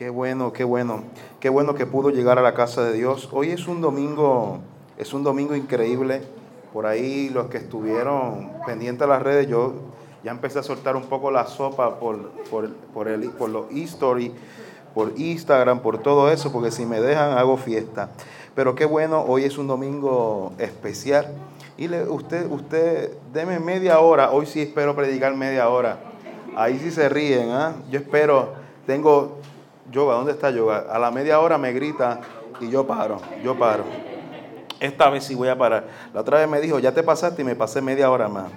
Qué bueno, qué bueno. Qué bueno que pudo llegar a la casa de Dios. Hoy es un domingo, es un domingo increíble. Por ahí los que estuvieron pendientes de las redes, yo ya empecé a soltar un poco la sopa por, por, por, el, por los e-story, por Instagram, por todo eso, porque si me dejan hago fiesta. Pero qué bueno, hoy es un domingo especial. Y le, usted, usted, deme media hora, hoy sí espero predicar media hora. Ahí sí se ríen, ¿ah? Yo espero, tengo yoga, ¿dónde está yoga? A la media hora me grita y yo paro, yo paro. Esta vez sí voy a parar. La otra vez me dijo, ya te pasaste y me pasé media hora más.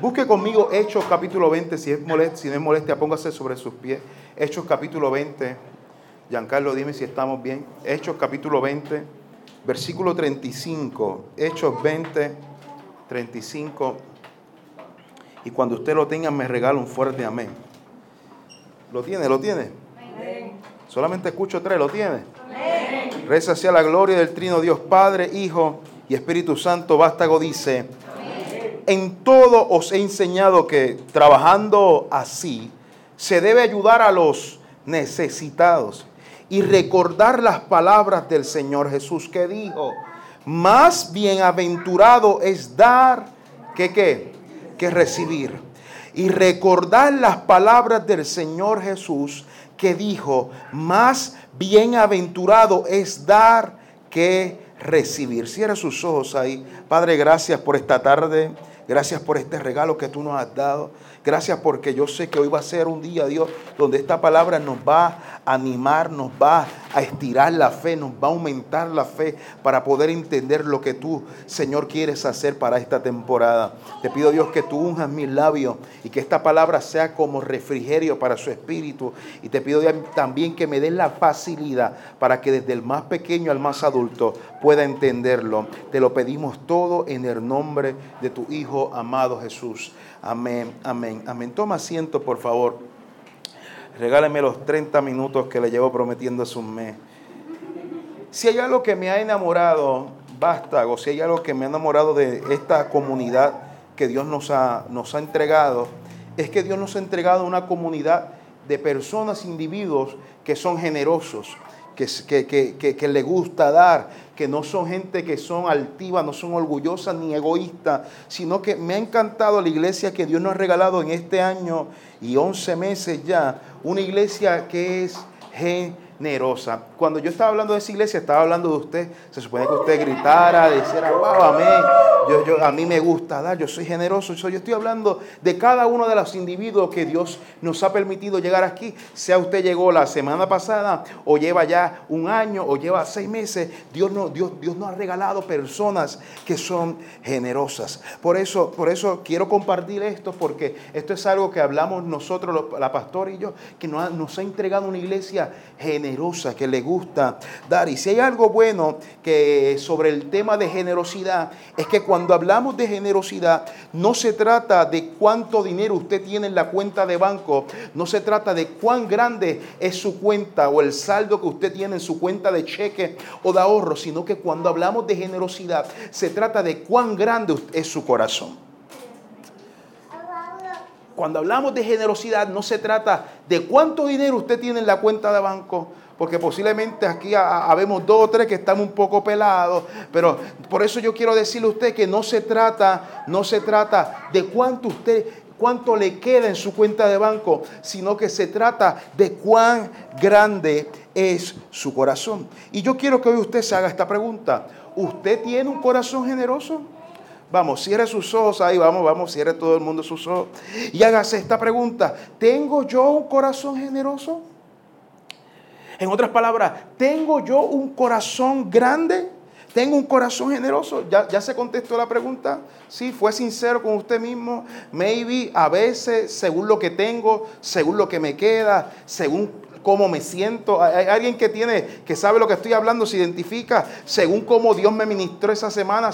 Busque conmigo Hechos capítulo 20, si, es molestia, si no es molestia, póngase sobre sus pies. Hechos capítulo 20. Giancarlo, dime si estamos bien. Hechos capítulo 20, versículo 35. Hechos 20, 35. Y cuando usted lo tenga, me regala un fuerte amén. ¿Lo tiene? ¿Lo tiene? Solamente escucho tres, ¿lo tiene? Reza hacia la gloria del Trino Dios Padre, Hijo y Espíritu Santo. Vástago dice, en todo os he enseñado que trabajando así se debe ayudar a los necesitados y recordar las palabras del Señor Jesús que dijo, más bienaventurado es dar que que recibir. Y recordar las palabras del Señor Jesús que dijo, más bienaventurado es dar que recibir. Cierra sus ojos ahí. Padre, gracias por esta tarde. Gracias por este regalo que tú nos has dado. Gracias porque yo sé que hoy va a ser un día, Dios, donde esta palabra nos va a animar, nos va a estirar la fe, nos va a aumentar la fe para poder entender lo que tú, Señor, quieres hacer para esta temporada. Te pido, Dios, que tú unjas mis labios y que esta palabra sea como refrigerio para su espíritu. Y te pido también que me des la facilidad para que desde el más pequeño al más adulto pueda entenderlo. Te lo pedimos todo en el nombre de tu Hijo amado Jesús. Amén, amén, amén. Toma asiento, por favor. Regáleme los 30 minutos que le llevo prometiendo hace un mes. Si hay algo que me ha enamorado, basta, o si hay algo que me ha enamorado de esta comunidad que Dios nos ha, nos ha entregado, es que Dios nos ha entregado una comunidad de personas, individuos que son generosos, que, le gusta dar, que no son gente que son altivas, no son orgullosas ni egoístas, sino que me ha encantado la iglesia que Dios nos ha regalado en este año y 11 meses ya, una iglesia que es generosa. Cuando yo estaba hablando de esa iglesia, estaba hablando de usted. Se supone que usted gritara, dijera, wow, amén. Yo, yo, a mí me gusta dar, yo soy generoso. Yo, estoy hablando de cada uno de los individuos que Dios nos ha permitido llegar aquí. Sea usted llegó la semana pasada, o lleva ya un año, o lleva seis meses. Dios, no, Dios, Dios nos ha regalado personas que son generosas. Por eso, por eso quiero compartir esto, porque esto es algo que hablamos nosotros, la pastora y yo, que nos ha, nos ha entregado una iglesia generosa, que le gusta dar. Y si hay algo bueno que sobre el tema de generosidad, es que cuando hablamos de generosidad, no se trata de cuánto dinero usted tiene en la cuenta de banco, no se trata de cuán grande es su cuenta o el saldo que usted tiene en su cuenta de cheque o de ahorro, sino que cuando hablamos de generosidad, se trata de cuán grande es su corazón. Cuando hablamos de generosidad no se trata de cuánto dinero usted tiene en la cuenta de banco, porque posiblemente aquí habemos dos o tres que estamos un poco pelados, pero por eso yo quiero decirle a usted que no se trata, no se trata de cuánto usted cuánto le queda en su cuenta de banco, sino que se trata de cuán grande es su corazón. Y yo quiero que hoy usted se haga esta pregunta. ¿Usted tiene un corazón generoso? Vamos, cierre sus ojos ahí, vamos, vamos, cierre todo el mundo sus ojos. Y hágase esta pregunta. ¿Tengo yo un corazón generoso? En otras palabras, ¿tengo yo un corazón grande? ¿Tengo un corazón generoso? ¿Ya, ¿Ya, se contestó la pregunta? Sí, fue sincero con usted mismo. Maybe a veces, según lo que tengo, según lo que me queda, según cómo me siento. Hay alguien que tiene, que sabe lo que estoy hablando, se identifica según cómo Dios me ministró esa semana.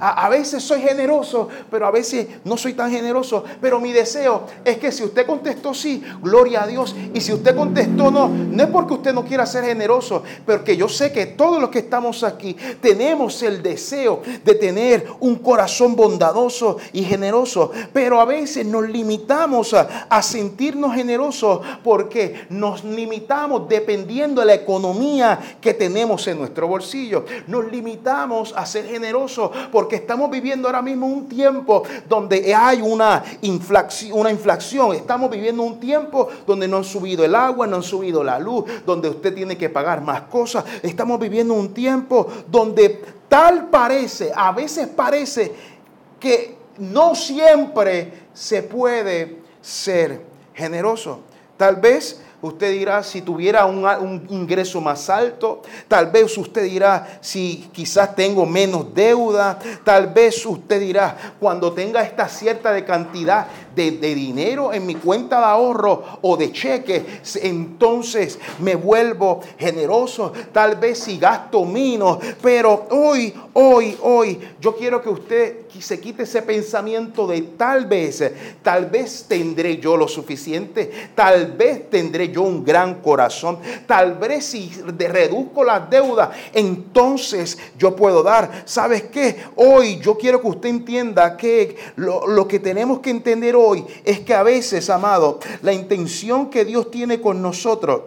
a, veces soy generoso, pero a veces no soy tan generoso. Pero mi deseo es que si usted contestó sí, gloria a Dios. Y si usted contestó no, no es porque usted no quiera ser generoso, porque yo sé que todos los que estamos aquí tenemos el deseo de tener un corazón bondadoso y generoso. Pero a veces nos limitamos a, a sentirnos generosos porque nos nos limitamos dependiendo de la economía que tenemos en nuestro bolsillo. Nos limitamos a ser generosos porque estamos viviendo ahora mismo un tiempo donde hay una inflación, una inflación. Estamos viviendo un tiempo donde no han subido el agua, no han subido la luz, donde usted tiene que pagar más cosas. Estamos viviendo un tiempo donde tal parece, a veces parece que no siempre se puede ser generoso. Tal vez Usted dirá si tuviera un, ingreso más alto. Tal vez usted dirá si quizás tengo menos deuda. Tal vez usted dirá cuando tenga esta cierta de cantidad de, dinero en mi cuenta de ahorro o de cheque, entonces me vuelvo generoso. Tal vez si gasto menos. Pero hoy, hoy, hoy, yo quiero que usted se quite ese pensamiento de tal vez, tal vez tendré yo lo suficiente. Tal vez tendré yo un gran corazón. Tal vez si reduzco las deudas, entonces yo puedo dar. ¿Sabes qué? Hoy yo quiero que usted entienda que lo, lo que tenemos que entender hoy es que a veces, amado, la intención que Dios tiene con nosotros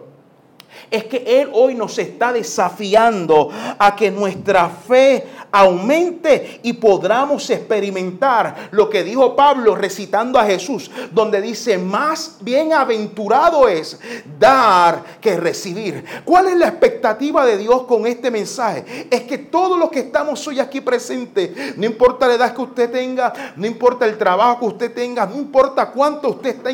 es que Él hoy nos está desafiando a que nuestra fe aumente y podamos experimentar lo que dijo Pablo recitando a Jesús, donde dice, más bienaventurado es dar que recibir. ¿Cuál es la expectativa de Dios con este mensaje? Es que todos los que estamos hoy aquí presentes, no importa la edad que usted tenga, no importa el trabajo que usted tenga, no importa cuánto usted está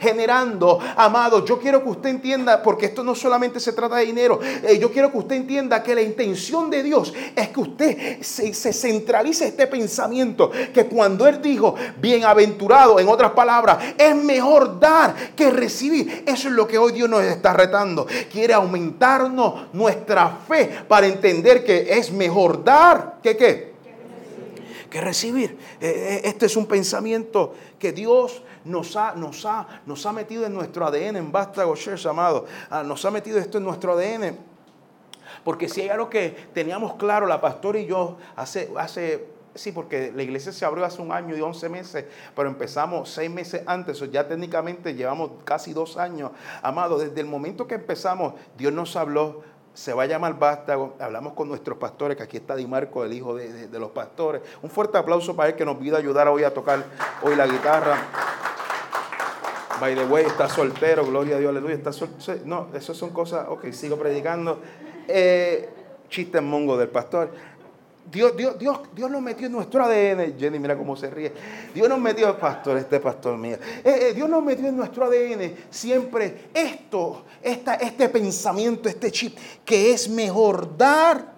generando, amado, yo quiero que usted entienda, porque esto no solamente se trata de dinero, eh, yo quiero que usted entienda que la intención de Dios es que usted se, centralice este pensamiento que cuando Él dijo, bienaventurado, en otras palabras, es mejor dar que recibir. Eso es lo que hoy Dios nos está retando. Quiere aumentarnos nuestra fe para entender que es mejor dar que qué. Que recibir. Eh, eh, este es un pensamiento que Dios nos ha, nos ha, nos ha metido en nuestro ADN, en Vástago Church, amado. Ah, nos ha metido esto en nuestro ADN. Porque si hay algo que teníamos claro, la pastora y yo, hace, hace Sí, porque la iglesia se abrió hace un año y once meses, pero empezamos seis meses antes, o ya técnicamente llevamos casi dos años. Amado, desde el momento que empezamos, Dios nos habló, se va a llamar Vástago, hablamos con nuestros pastores, que aquí está Di Marco, el hijo de, los pastores. Un fuerte aplauso para él que nos pida ayudar hoy a tocar hoy la guitarra. By the way, está soltero, gloria a Dios, aleluya, está soltero. No, eso son cosas, ok, sigo predicando eh, chiste mongo del pastor. Dios, Dios, Dios, Dios nos metió en nuestro ADN. Jenny, mira cómo se ríe. Dios nos metió, pastor, este pastor mío. Eh, eh, Dios nos metió en nuestro ADN siempre esto, esta, este pensamiento, este chip, que es mejor dar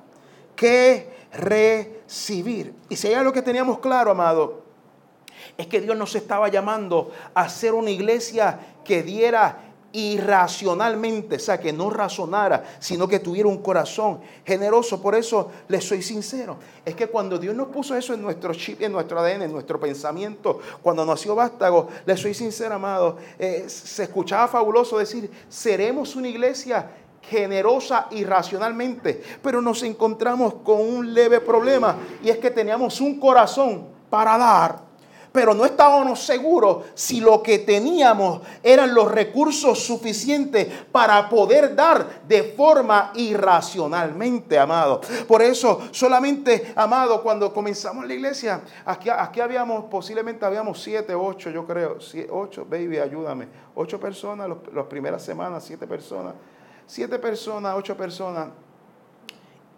que recibir. Y si hay algo que teníamos claro, amado, es que Dios nos estaba llamando a ser una iglesia que diera irracionalmente, o sea, que no razonara, sino que tuviera un corazón generoso. Por eso les soy sincero. Es que cuando Dios nos puso eso en nuestro chip, en nuestro ADN, en nuestro pensamiento, cuando nació Vástago, les soy sincero, amado, eh, se escuchaba fabuloso decir, seremos una iglesia generosa irracionalmente, pero nos encontramos con un leve problema y es que teníamos un corazón para dar pero no estábamos seguros si lo que teníamos eran los recursos suficientes para poder dar de forma irracionalmente, amado. Por eso, solamente, amado, cuando comenzamos la iglesia, aquí, aquí habíamos, posiblemente habíamos siete, ocho, yo creo, ocho, baby, ayúdame, ocho personas, las primeras semanas, siete personas, siete personas, ocho personas.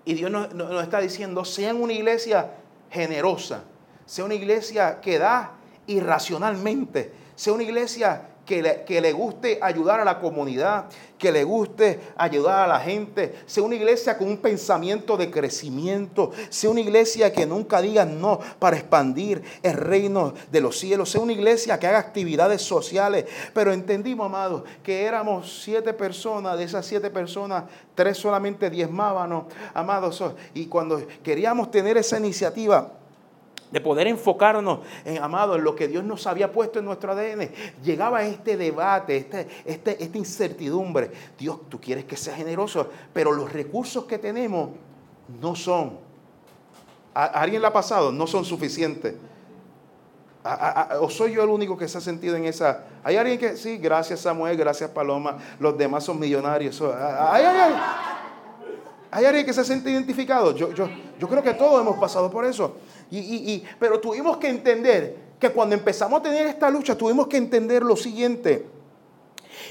Y Dios nos está diciendo, sean una iglesia generosa sea una iglesia que da irracionalmente, sea una iglesia que le, que le, guste ayudar a la comunidad, que le guste ayudar a la gente, sea una iglesia con un pensamiento de crecimiento, sea una iglesia que nunca diga no para expandir el reino de los cielos, sea una iglesia que haga actividades sociales. Pero entendimos, amados, que éramos siete personas, de esas siete personas, tres solamente diezmábamos, amados, y cuando queríamos tener esa iniciativa, de poder enfocarnos, en, amado, en lo que Dios nos había puesto en nuestro ADN, llegaba este debate, este, este, esta incertidumbre. Dios, tú quieres que sea generoso, pero los recursos que tenemos no son. ¿A alguien le ha pasado? No son suficientes. ¿O soy yo el único que se ha sentido en esa? ¿Hay alguien que, sí, gracias Samuel, gracias Paloma, los demás son millonarios? ¿Hay, alguien que se siente identificado? Yo, yo, yo creo que todos hemos pasado por eso. Y, pero tuvimos que entender que cuando empezamos a tener esta lucha, tuvimos que entender lo siguiente.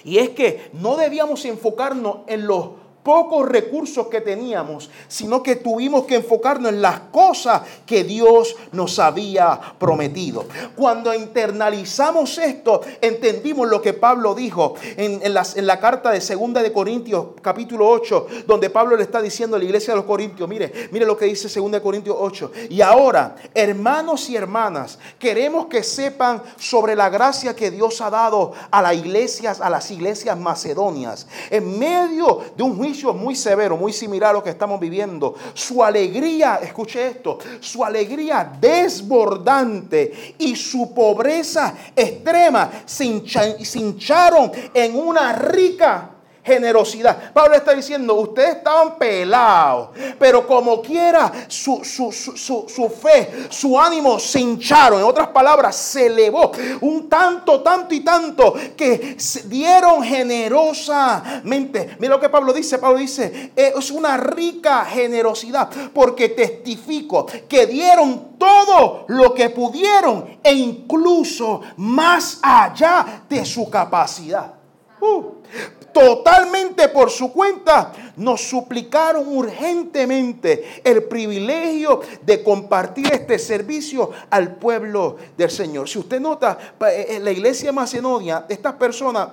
Y es que no debíamos enfocarnos en los pocos recursos que teníamos, sino que tuvimos que enfocarnos en las cosas que Dios nos había prometido. Cuando internalizamos esto, entendimos lo que Pablo dijo en, la, carta de Segunda de Corintios, capítulo 8, donde Pablo le está diciendo a la iglesia de los Corintios, mire, mire lo que dice Segunda de Corintios 8. Y ahora, hermanos y hermanas, queremos que sepan sobre la gracia que Dios ha dado a las iglesias, a las iglesias macedonias, en medio de un juicio muy severo, muy similar a lo que estamos viviendo. Su alegría, escuche esto, su alegría desbordante y su pobreza extrema se hincharon en una rica generosidad. Pablo está diciendo, ustedes estaban pelados, pero como quiera su, fe, su ánimo se hincharon. En otras palabras, se elevó un tanto, tanto y tanto que dieron generosamente. Mira lo que Pablo dice. Pablo dice, es una rica generosidad porque testifico que dieron todo lo que pudieron e incluso más allá de su capacidad. Uh totalmente por su cuenta, nos suplicaron urgentemente el privilegio de compartir este servicio al pueblo del Señor. Si usted nota, en eh, la iglesia de Macedonia, estas personas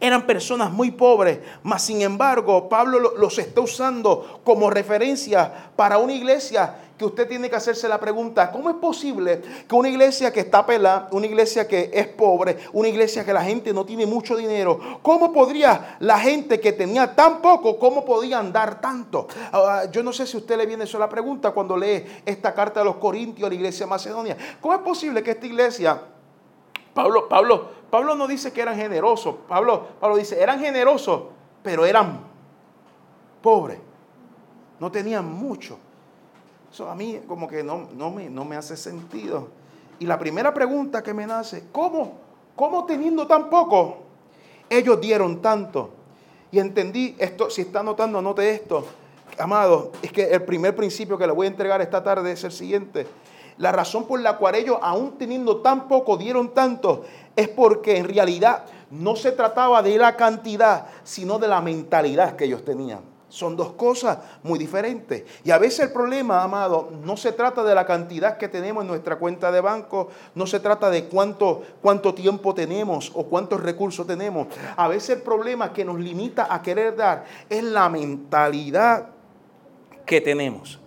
eran personas muy pobres, mas sin embargo Pablo los está usando como referencia para una iglesia que usted tiene que hacerse la pregunta, ¿cómo es posible que una iglesia que está pelada, una iglesia que es pobre, una iglesia que la gente no tiene mucho dinero, cómo podría la gente que tenía tan poco, cómo podían dar tanto? Ah, yo no sé si a usted le viene eso la pregunta cuando lee esta carta de los Corintios a la iglesia de Macedonia. ¿Cómo es posible que esta iglesia, Pablo, Pablo, Pablo no dice que eran generosos, Pablo, Pablo dice, eran generosos, pero eran pobres, no tenían mucho. Eso a mí como que no, no, me, no me hace sentido. Y la primera pregunta que me nace, ¿cómo? ¿Cómo teniendo tan poco? Ellos dieron tanto. Y entendí esto, si está notando, anote esto. Amado, es que el primer principio que le voy a entregar esta tarde es el siguiente. La razón por la cual ellos, aún teniendo tan poco, dieron tanto, es porque en realidad no se trataba de la cantidad, sino de la mentalidad que ellos tenían. Son dos cosas muy diferentes. Y a veces el problema, amado, no se trata de la cantidad que tenemos en nuestra cuenta de banco, no se trata de cuánto, cuánto tiempo tenemos o cuántos recursos tenemos. A veces el problema que nos limita a querer dar es la mentalidad que tenemos.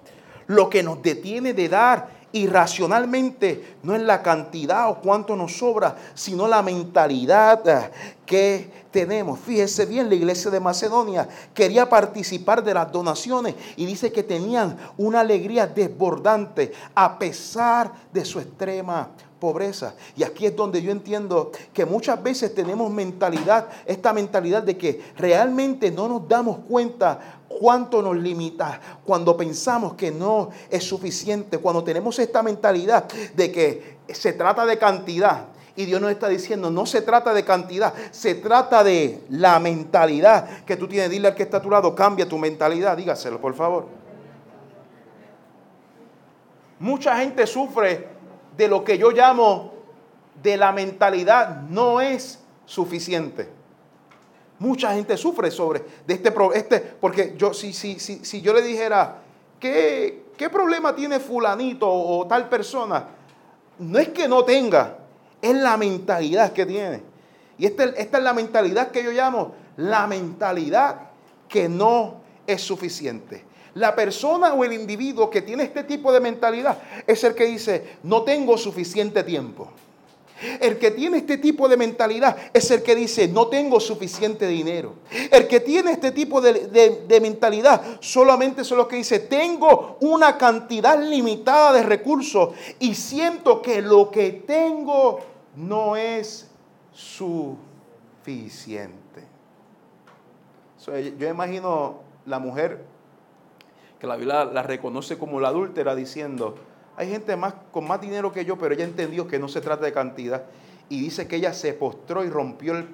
Lo que nos detiene de dar irracionalmente no es la cantidad o cuánto nos sobra, sino la mentalidad eh, que tenemos. Fíjese bien, la iglesia de Macedonia quería participar de las donaciones y dice que tenían una alegría desbordante a pesar de su extrema pobreza. Y aquí es donde yo entiendo que muchas veces tenemos mentalidad, esta mentalidad de que realmente no nos damos cuenta cuánto nos limita cuando pensamos que no es suficiente, cuando tenemos esta mentalidad de que se trata de cantidad. Y Dios nos está diciendo, no se trata de cantidad, se trata de la mentalidad que tú tienes. Dile al que está a tu lado, cambia tu mentalidad, dígaselo por favor. Mucha gente sufre de lo que yo llamo de la mentalidad no es suficiente. Mucha gente sufre sobre de este, este porque yo si, si, si, si yo le dijera, ¿qué, ¿qué problema tiene fulanito o tal persona? No es que no tenga, es la mentalidad que tiene. Y esta, esta es la mentalidad que yo llamo la mentalidad que no es suficiente. La persona o el individuo que tiene este tipo de mentalidad es el que dice, no tengo suficiente tiempo. El que tiene este tipo de mentalidad es el que dice, no tengo suficiente dinero. El que tiene este tipo de, mentalidad solamente es lo que dice, tengo una cantidad limitada de recursos y siento que lo que tengo no es suficiente. yo imagino la mujer que la Biblia la reconoce como la adúltera diciendo, hay gente más, con más dinero que yo, pero ella entendió que no se trata de cantidad. Y dice que ella se postró y rompió el,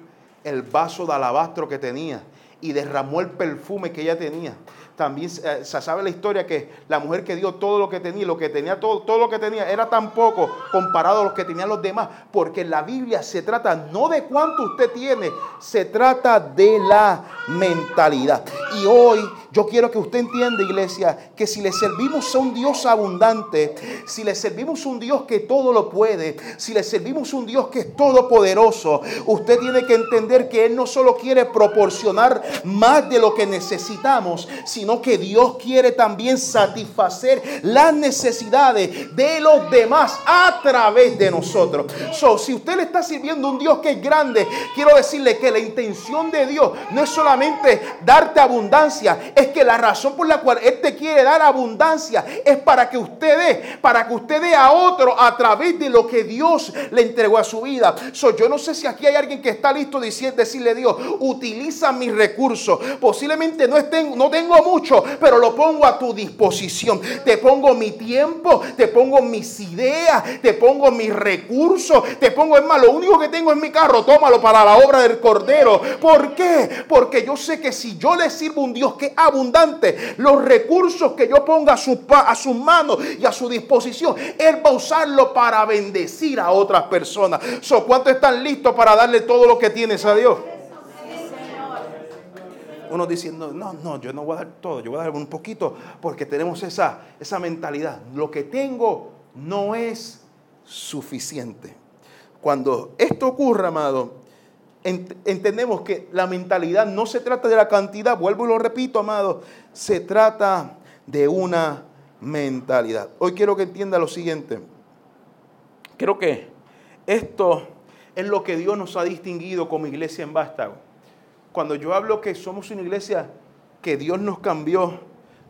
el vaso de alabastro que tenía y derramó el perfume que ella tenía también eh, se sabe la historia que la mujer que dio todo lo que tenía, lo que tenía todo, todo lo que tenía era tan poco comparado a lo que tenían los demás, porque en la Biblia se trata no de cuánto usted tiene, se trata de la mentalidad. Y hoy yo quiero que usted entienda, iglesia, que si le servimos a un Dios abundante, si le servimos a un Dios que todo lo puede, si le servimos a un Dios que es todopoderoso, usted tiene que entender que Él no solo quiere proporcionar más de lo que necesitamos, sino que Dios quiere también satisfacer las necesidades de los demás a través de nosotros. So, si usted le está sirviendo a un Dios que es grande, quiero decirle que la intención de Dios no es solamente darte abundancia, es que la razón por la cual Él te quiere dar abundancia es para que usted dé, para que usted dé a otro a través de lo que Dios le entregó a su vida. So, yo no sé si aquí hay alguien que está listo diciendo, decirle a Dios, utiliza mis recursos. Posiblemente no, estén, no tengo mucho, pero lo pongo a tu disposición. Te pongo mi tiempo, te pongo mis ideas, te pongo mis recursos, te pongo, es más, lo único que tengo en mi carro, tómalo para la obra del Cordero. ¿Por qué? Porque yo sé que si yo le sirvo a un Dios que abundante, los recursos que yo ponga a, su, sus manos y a su disposición, Él va a usarlo para bendecir a otras personas. So, ¿Cuántos están listos para darle todo lo que tienes a Dios? Uno diciendo, no, no, yo no voy a dar todo, yo voy a dar un poquito, porque tenemos esa, esa mentalidad. Lo que tengo no es suficiente. Cuando esto ocurra, amado, entendemos que la mentalidad no se trata de la cantidad, vuelvo y lo repito, amado, se trata de una mentalidad. Hoy quiero que entienda lo siguiente. Creo que esto es lo que Dios nos ha distinguido como iglesia en Vástago. Cuando yo hablo que somos una iglesia que Dios nos cambió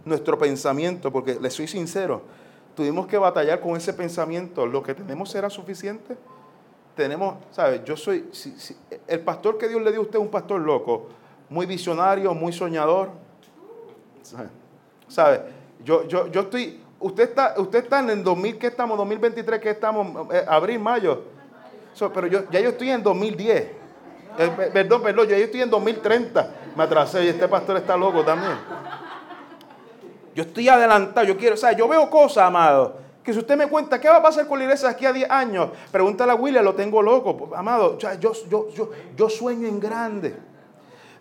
nuestro pensamiento, porque le soy sincero, tuvimos que batallar con ese pensamiento, lo que tenemos será suficiente tenemos, ¿sabe? Yo soy, el pastor que Dios le dio a usted es un pastor loco, muy visionario, muy soñador, ¿sabe? Yo, yo, yo estoy, usted está, usted está en el 2000, ¿qué estamos? 2023, ¿qué estamos? Eh, abril, mayo. pero yo, ya yo estoy en 2010. Eh, perdón, perdón, yo estoy en 2030. Me atrasé y este pastor está loco también. Yo estoy adelantado, yo quiero, o sea, yo veo cosas, amado que si usted me cuenta, ¿qué va a pasar con la iglesia aquí a 10 años? Pregúntale a William, lo tengo loco. Amado, yo, yo, yo, yo sueño en grande.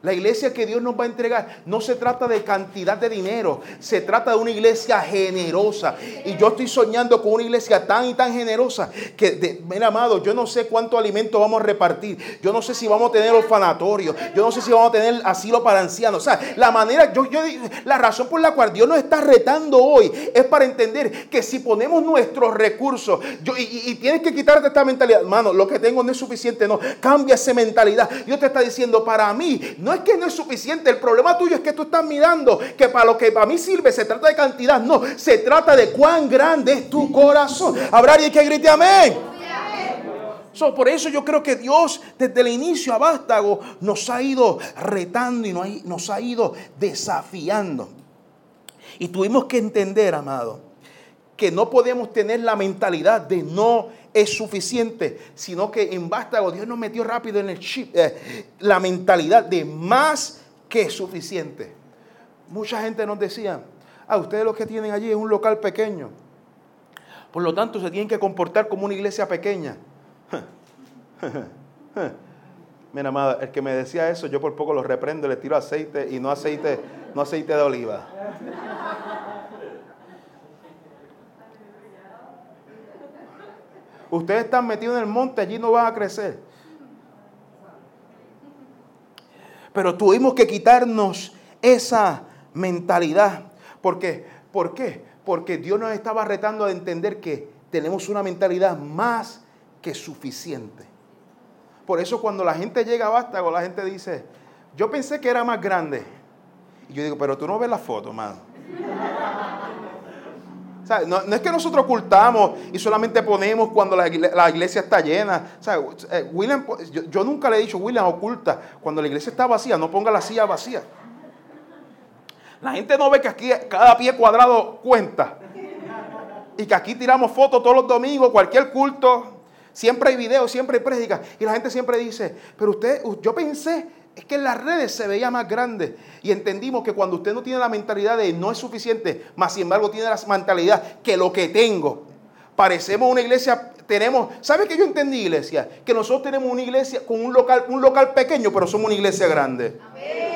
La iglesia que Dios nos va a entregar no se trata de cantidad de dinero, se trata de una iglesia generosa. Y yo estoy soñando con una iglesia tan y tan generosa que, mira, amado, yo no sé cuánto alimento vamos a repartir. Yo no sé si vamos a tener orfanatorio. Yo no sé si vamos a tener asilo para ancianos. O sea, la manera, yo, yo, la razón por la cual Dios nos está retando hoy es para entender que si ponemos nuestros recursos yo, y, tienes que quitarte esta mentalidad, hermano, lo que tengo no es suficiente. No, cambia esa mentalidad. Dios te está diciendo, para mí, no es que no es suficiente. El problema tuyo es que tú estás mirando que para lo que para mí sirve se trata de cantidad. No, se trata de cuán grande es tu corazón. Habrá alguien que grite amén. por eso yo creo que Dios desde el inicio a Vástago nos ha ido retando y nos ha ido desafiando. Y tuvimos que entender, amado, que no podemos tener la mentalidad de no es suficiente, sino que en Vástago Dios nos metió rápido en el chip eh, la mentalidad de más que suficiente. Mucha gente nos decía, ah, ustedes lo que tienen allí es un local pequeño. Por lo tanto, se tienen que comportar como una iglesia pequeña. Mira, amada, el que me decía eso, yo por poco lo reprendo, le tiro aceite y no aceite, no aceite de oliva. Ustedes están metidos en el monte, allí no van a crecer. Pero tuvimos que quitarnos esa mentalidad. ¿Por qué? ¿Por qué? Porque Dios nos estaba retando a entender que tenemos una mentalidad más que suficiente. Por eso cuando la gente llega a Vástago, la gente dice, yo pensé que era más grande. Y yo digo, pero tú no ves la foto, mano. No, es que nosotros ocultamos y solamente ponemos cuando la, iglesia está llena. Eh, William, yo, nunca le he dicho, William, oculta. Cuando la iglesia está vacía, no ponga la silla vacía. La gente no ve que aquí cada pie cuadrado cuenta. Y que aquí tiramos fotos todos los domingos, cualquier culto. Siempre hay videos, siempre hay prédicas. Y la gente siempre dice, pero usted, yo pensé, es que en las redes se veía más grande. Y entendimos que cuando usted no tiene la mentalidad de no es suficiente, más sin embargo tiene la mentalidad que lo que tengo. Parecemos una iglesia, tenemos, ¿sabe qué yo entendí iglesia? Que nosotros tenemos una iglesia con un local, un local pequeño, pero somos una iglesia grande. Amén.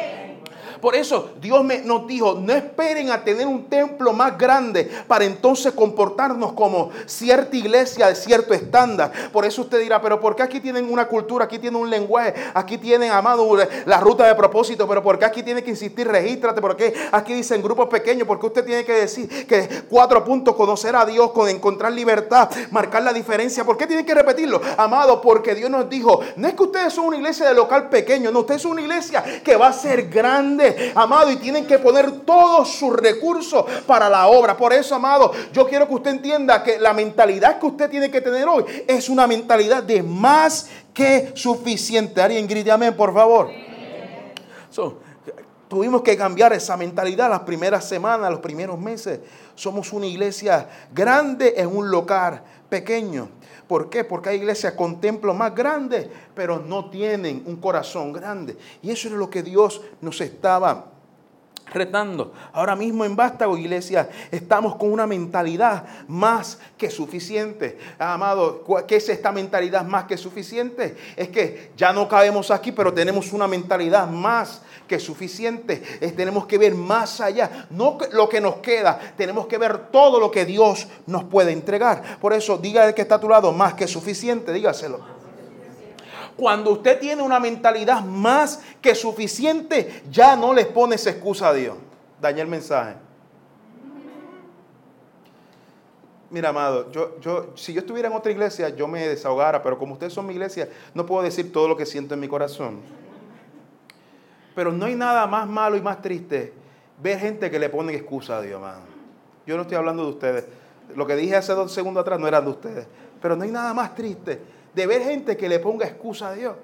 Por eso Dios nos dijo, no esperen a tener un templo más grande para entonces comportarnos como cierta iglesia de cierto estándar. Por eso usted dirá, pero ¿por qué aquí tienen una cultura, aquí tienen un lenguaje, aquí tienen, amado, la ruta de propósito, pero ¿por qué aquí tiene que insistir, regístrate? ¿Por qué aquí dicen grupos pequeños? ¿Por qué usted tiene que decir que cuatro puntos, conocer a Dios, con encontrar libertad, marcar la diferencia? ¿Por qué tiene que repetirlo? Amado, porque Dios nos dijo, no es que ustedes son una iglesia de local pequeño, no, ustedes son una iglesia que va a ser grande amado, y tienen que poner todos sus recursos para la obra. Por eso, amado, yo quiero que usted entienda que la mentalidad que usted tiene que tener hoy es una mentalidad de más que suficiente. Alguien grite amén, por favor. tuvimos que cambiar esa mentalidad las primeras semanas, los primeros meses. Somos una iglesia grande en un local pequeño. ¿Por qué? Porque hay iglesias con templos más grandes, pero no tienen un corazón grande. Y eso es lo que Dios nos estaba retando. Ahora mismo en Vástago, iglesia, estamos con una mentalidad más que suficiente. Amado, ¿qué es esta mentalidad más que suficiente? Es que ya no cabemos aquí, pero tenemos una mentalidad más que suficiente. Es, tenemos que ver más allá, no lo que nos queda, tenemos que ver todo lo que Dios nos puede entregar. Por eso, diga el que está a tu lado, más que suficiente, dígaselo. Cuando usted tiene una mentalidad más que suficiente, ya no le pones excusa a Dios. Dañé el mensaje. Mira, amado, yo, yo, si yo estuviera en otra iglesia, yo me desahogara, pero como ustedes son mi iglesia, no puedo decir todo lo que siento en mi corazón. Pero no hay nada más malo y más triste ver gente que le pone excusa a Dios, hermano. Yo no estoy hablando de ustedes. Lo que dije hace dos segundos atrás no era de ustedes. Pero no hay nada más triste de ver gente que le ponga excusa a Dios.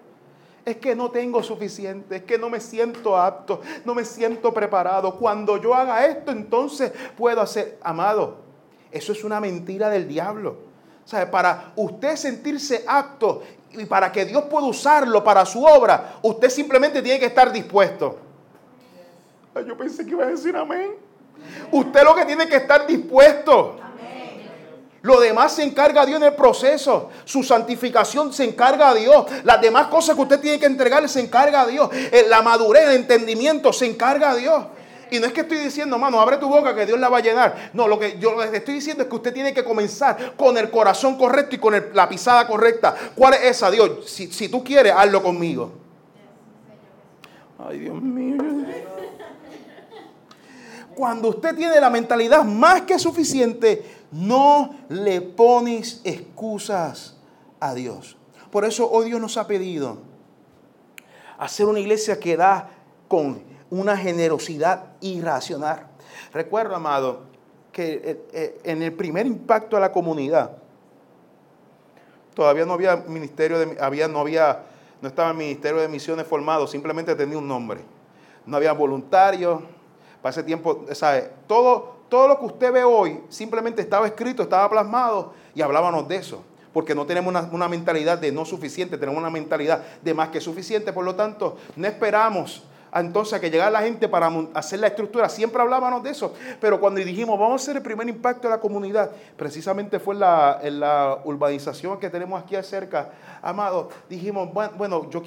Es que no tengo suficiente, es que no me siento apto, no me siento preparado. Cuando yo haga esto, entonces puedo hacer, amado, eso es una mentira del diablo. O sea, para usted sentirse apto y para que Dios pueda usarlo para su obra, usted simplemente tiene que estar dispuesto. yo pensé que iba a decir amén. Usted lo que tiene que estar dispuesto. Lo demás se encarga Dios en el proceso. Su santificación se encarga a Dios. Las demás cosas que usted tiene que entregarle se encarga a Dios. Eh, la madurez, el entendimiento se encarga a Dios. Y no es que estoy diciendo, mano, abre tu boca que Dios la va a llenar. No, lo que yo le estoy diciendo es que usted tiene que comenzar con el corazón correcto y con la pisada correcta. ¿Cuál es esa, Dios? Si, si tú quieres, hazlo conmigo. Ay, Dios mío. Cuando usted tiene la mentalidad más que suficiente, no le pones excusas a Dios. Por eso hoy Dios nos ha pedido hacer una iglesia que da con una generosidad irracional. Recuerdo, amado, que eh, eh, en el primer impacto a la comunidad, todavía no había ministerio de, había, no había, no estaba el ministerio de misiones formado, simplemente tenía un nombre. No había voluntarios. Para ese tiempo, ¿sabe? Todo, todo lo que usted ve hoy simplemente estaba escrito, estaba plasmado y hablábamos de eso. Porque no tenemos una, una mentalidad de no suficiente, tenemos una mentalidad de más que suficiente. Por lo tanto, no esperamos entonces a que llegara la gente para hacer la estructura. Siempre hablábamos de eso, pero cuando dijimos vamos a hacer el primer impacto de la comunidad, precisamente fue en la, urbanización que tenemos aquí cerca, amado, dijimos, bueno, yo,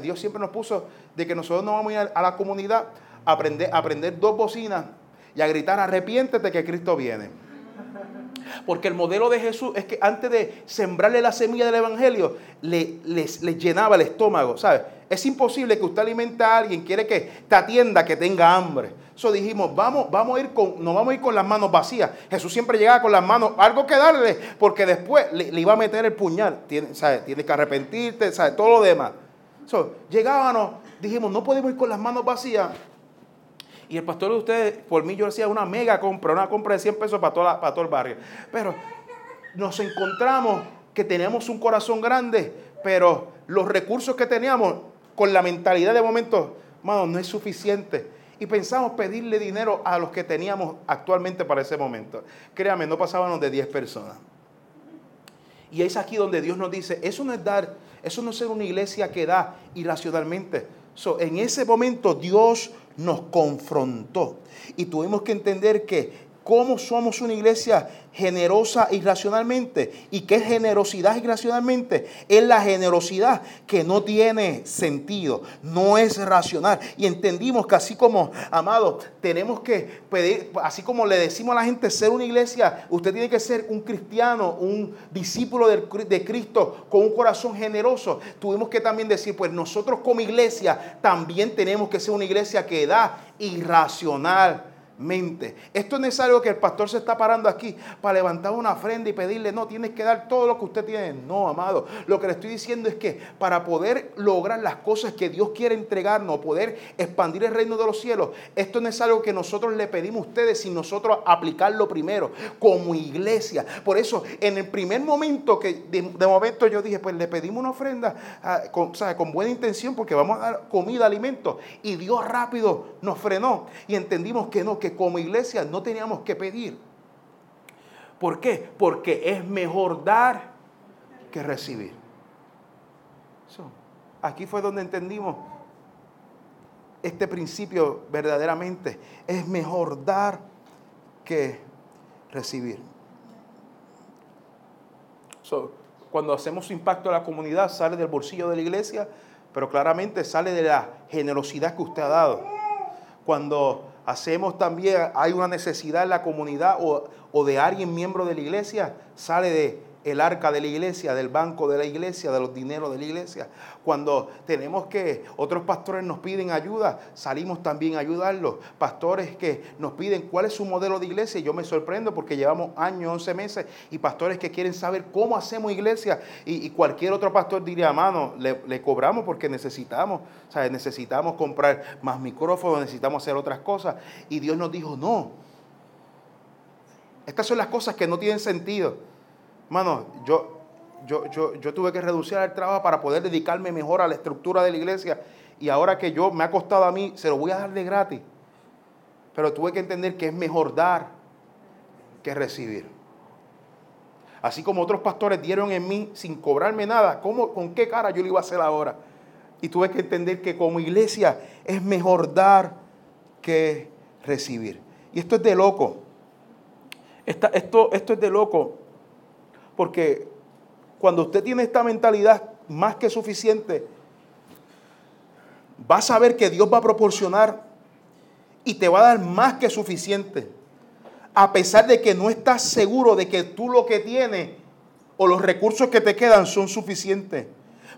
Dios siempre nos puso de que nosotros no vamos a ir a la comunidad a aprender, a aprender dos bocinas y a gritar, arrepiéntete que Cristo viene. Porque el modelo de Jesús es que antes de sembrarle la semilla del Evangelio, le, llenaba el estómago, ¿sabes? Es imposible que usted alimente a alguien, quiere que te atienda, que tenga hambre. Eso dijimos, vamos, vamos a ir con, no vamos a ir con las manos vacías. Jesús siempre llegaba con las manos, algo que darle, porque después le, iba a meter el puñal. Tienes tiene que arrepentirte, ¿sabes? Todo lo demás. So, llegábamos, dijimos, no podemos ir con las manos vacías. Y el pastor de ustedes, por mí yo hacía una mega compra, una compra de 100 pesos para, toda para todo el barrio. Pero nos encontramos que teníamos un corazón grande, pero los recursos que teníamos con la mentalidad de momento, mano, no es suficiente. y pensamos pedirle dinero a los que teníamos actualmente para ese momento. Créame, no pasábamos de 10 personas. Y es aquí donde Dios nos dice, eso no es dar, eso no es ser una iglesia que da irracionalmente. En ese momento Dios nos confrontó. Y tuvimos que entender que cómo somos una iglesia generosa irracionalmente. ¿Y qué es generosidad irracionalmente? Es la generosidad que no tiene sentido, no es racional. Y entendimos que así como, amado, tenemos que pedir, así como le decimos a la gente, ser una iglesia, usted tiene que ser un cristiano, un discípulo de Cristo con un corazón generoso. Tuvimos que también decir, pues nosotros como iglesia también tenemos que ser una iglesia que da irracional mente. Esto no es algo que el pastor se está parando aquí para levantar una ofrenda y pedirle, no, tienes que dar todo lo que usted tiene. No, amado. Lo que le estoy diciendo es que para poder lograr las cosas que Dios quiere entregarnos, poder expandir el reino de los cielos, esto no es algo que nosotros le pedimos a ustedes, sin nosotros aplicarlo primero como iglesia. Por eso, en el primer momento que de, momento yo dije, pues le pedimos una ofrenda ah, con, con buena intención porque vamos a dar comida, alimento. Y Dios rápido nos frenó y entendimos que no, que como iglesia no teníamos que pedir. ¿Por qué? Porque es mejor dar que recibir. aquí fue donde entendimos este principio verdaderamente. Es mejor dar que recibir. cuando hacemos impacto a la comunidad, sale del bolsillo de la iglesia, pero claramente sale de la generosidad que usted ha dado. Cuando hacemos también, hay una necesidad en la comunidad o, o de alguien miembro de la iglesia, sale de el arca de la iglesia, del banco de la iglesia, de los dineros de la iglesia. Cuando tenemos que, otros pastores nos piden ayuda, salimos también a ayudarlos. Pastores que nos piden cuál es su modelo de iglesia, yo me sorprendo porque llevamos años, 11 meses, y pastores que quieren saber cómo hacemos iglesia, y, cualquier otro pastor diría, mano, le, cobramos porque necesitamos, sea, necesitamos comprar más micrófonos, necesitamos hacer otras cosas. Y Dios nos dijo, no. Estas son las cosas que no tienen sentido. Hermano, yo, yo, yo, tuve que reducir el trabajo para poder dedicarme mejor a la estructura de la iglesia. Y ahora que yo me ha costado a mí, se lo voy a dar de gratis. Pero tuve que entender que es mejor dar que recibir. Así como otros pastores dieron en mí sin cobrarme nada, ¿cómo, ¿con qué cara yo lo iba a hacer ahora? Y tuve que entender que como iglesia es mejor dar que recibir. Y esto es de loco. esto, esto es de loco. Porque cuando usted tiene esta mentalidad más que suficiente, va a saber que Dios va a proporcionar y te va a dar más que suficiente. A pesar de que no estás seguro de que tú lo que tienes o los recursos que te quedan son suficientes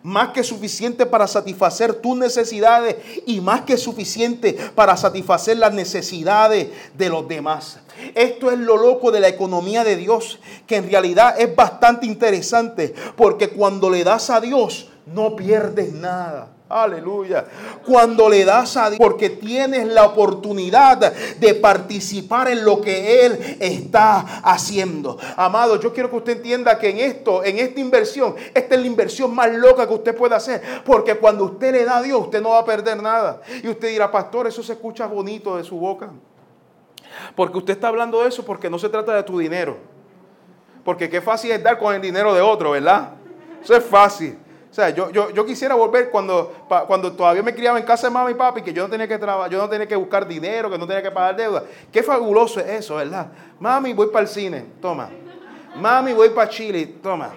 más que suficiente para satisfacer tus necesidades y más que suficiente para satisfacer las necesidades de los demás. Esto es lo loco de la economía de Dios, que en realidad es bastante interesante, porque cuando le das a Dios, no pierdes nada. Aleluya. Cuando le das a Dios, porque tienes la oportunidad de participar en lo que Él está haciendo. Amado, yo quiero que usted entienda que en esto, en esta inversión, esta es la inversión más loca que usted puede hacer. Porque cuando usted le da a Dios, usted no va a perder nada. Y usted dirá, pastor, eso se escucha bonito de su boca. Porque usted está hablando de eso porque no se trata de tu dinero. Porque qué fácil es dar con el dinero de otro, ¿verdad? Eso es fácil. O sea, yo, yo, quisiera volver cuando, cuando todavía me criaba en casa de mamá y papi, que yo no tenía que trabajar, yo no tenía que buscar dinero, que no tenía que pagar deuda. Qué fabuloso es eso, ¿verdad? Mami, voy para el cine, toma. Mami, voy para Chile, toma.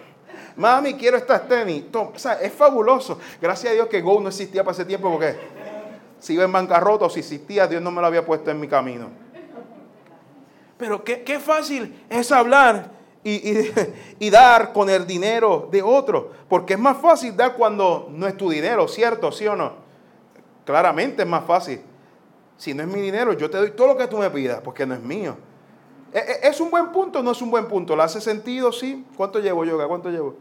Mami, quiero estas tenis, toma. O sea, es fabuloso. Gracias a Dios que Go no existía para ese tiempo porque si iba en bancarrota o si existía, Dios no me lo había puesto en mi camino. Pero qué, qué fácil es hablar y, dar con el dinero de otro. Porque es más fácil dar cuando no es tu dinero, ¿cierto? ¿Sí o no? Claramente es más fácil. Si no es mi dinero, yo te doy todo lo que tú me pidas, porque no es mío. ¿E, e, ¿Es un buen punto o no es un buen punto? ¿Le hace sentido? Sí. ¿Cuánto llevo, Yoga? ¿Cuánto llevo?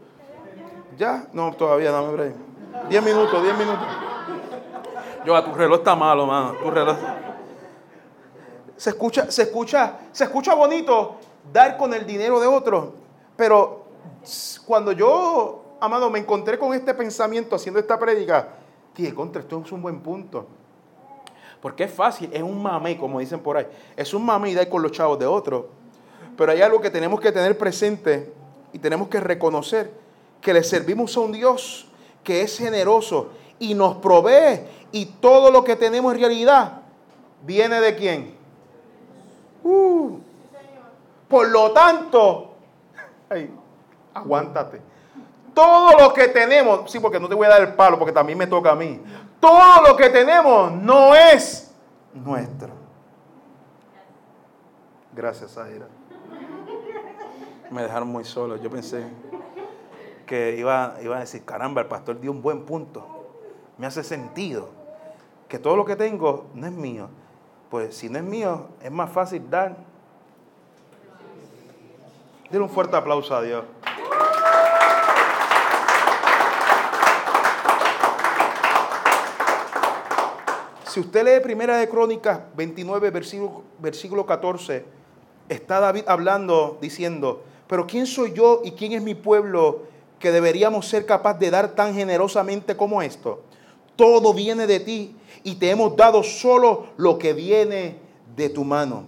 ¿Ya? No, todavía, dame break. Diez minutos, diez minutos. Yoga, tu reloj está malo, mano. Tu reloj. Se escucha, se escucha, se escucha bonito dar con el dinero de otro. Pero cuando yo, amado, me encontré con este pensamiento haciendo esta prédica, dije, contra, esto es un buen punto. Porque es fácil, es un mamey, como dicen por ahí. Es un mamey dar con los chavos de otro. Pero hay algo que tenemos que tener presente y tenemos que reconocer que le servimos a un Dios que es generoso y nos provee y todo lo que tenemos en realidad viene de quién? Uh. por lo tanto, aguántate. Todo lo que tenemos, sí, porque no te voy a dar el palo, porque también me toca a mí. Todo lo que tenemos no es nuestro. Gracias, Aira. Me dejaron muy solo. Yo pensé que iba, iba a decir, caramba, el pastor dio un buen punto. Me hace sentido que todo lo que tengo no es mío. Pues si no es mío, es más fácil dar. Dile un fuerte aplauso a Dios. Si usted lee Primera de Crónicas 29, versículo, versículo 14, está David hablando, diciendo, pero ¿quién soy yo y quién es mi pueblo que deberíamos ser capaz de dar tan generosamente como esto? Todo viene de ti y te hemos dado solo lo que viene de tu mano.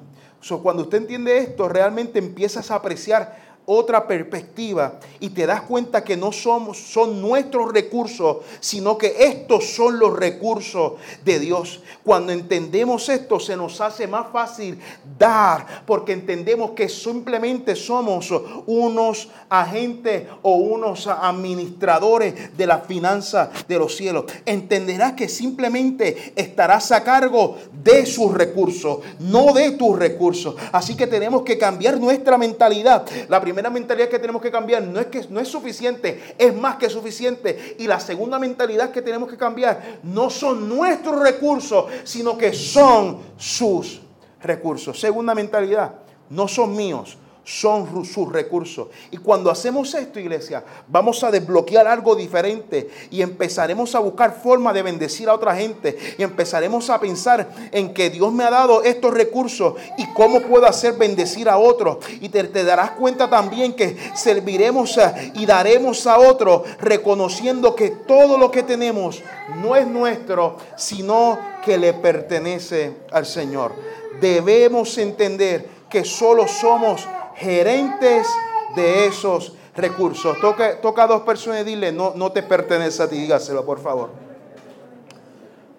cuando usted entiende esto, realmente empiezas a apreciar otra perspectiva y te das cuenta que no somos, son nuestros recursos, sino que estos son los recursos de Dios. Cuando entendemos esto, se nos hace más fácil dar, porque entendemos que simplemente somos unos agentes o unos administradores de la finanza de los cielos. Entenderás que simplemente estarás a cargo de sus recursos, no de tus recursos. Así que tenemos que cambiar nuestra mentalidad. La primera primera mentalidad que tenemos que cambiar no es que no es suficiente, es más que suficiente. Y la segunda mentalidad que tenemos que cambiar no son nuestros recursos, sino que son sus recursos. Segunda mentalidad, no son míos, son sus recursos. Y cuando hacemos esto, iglesia, vamos a desbloquear algo diferente y empezaremos a buscar forma de bendecir a otra gente y empezaremos a pensar en que Dios me ha dado estos recursos y cómo puedo hacer bendecir a otros. Y te, darás cuenta también que serviremos y daremos a otros reconociendo que todo lo que tenemos no es nuestro, sino que le pertenece al Señor. Debemos entender que solo somos gerentes de esos recursos. Toca, a dos personas y dile, no, no te pertenece a ti, dígaselo por favor.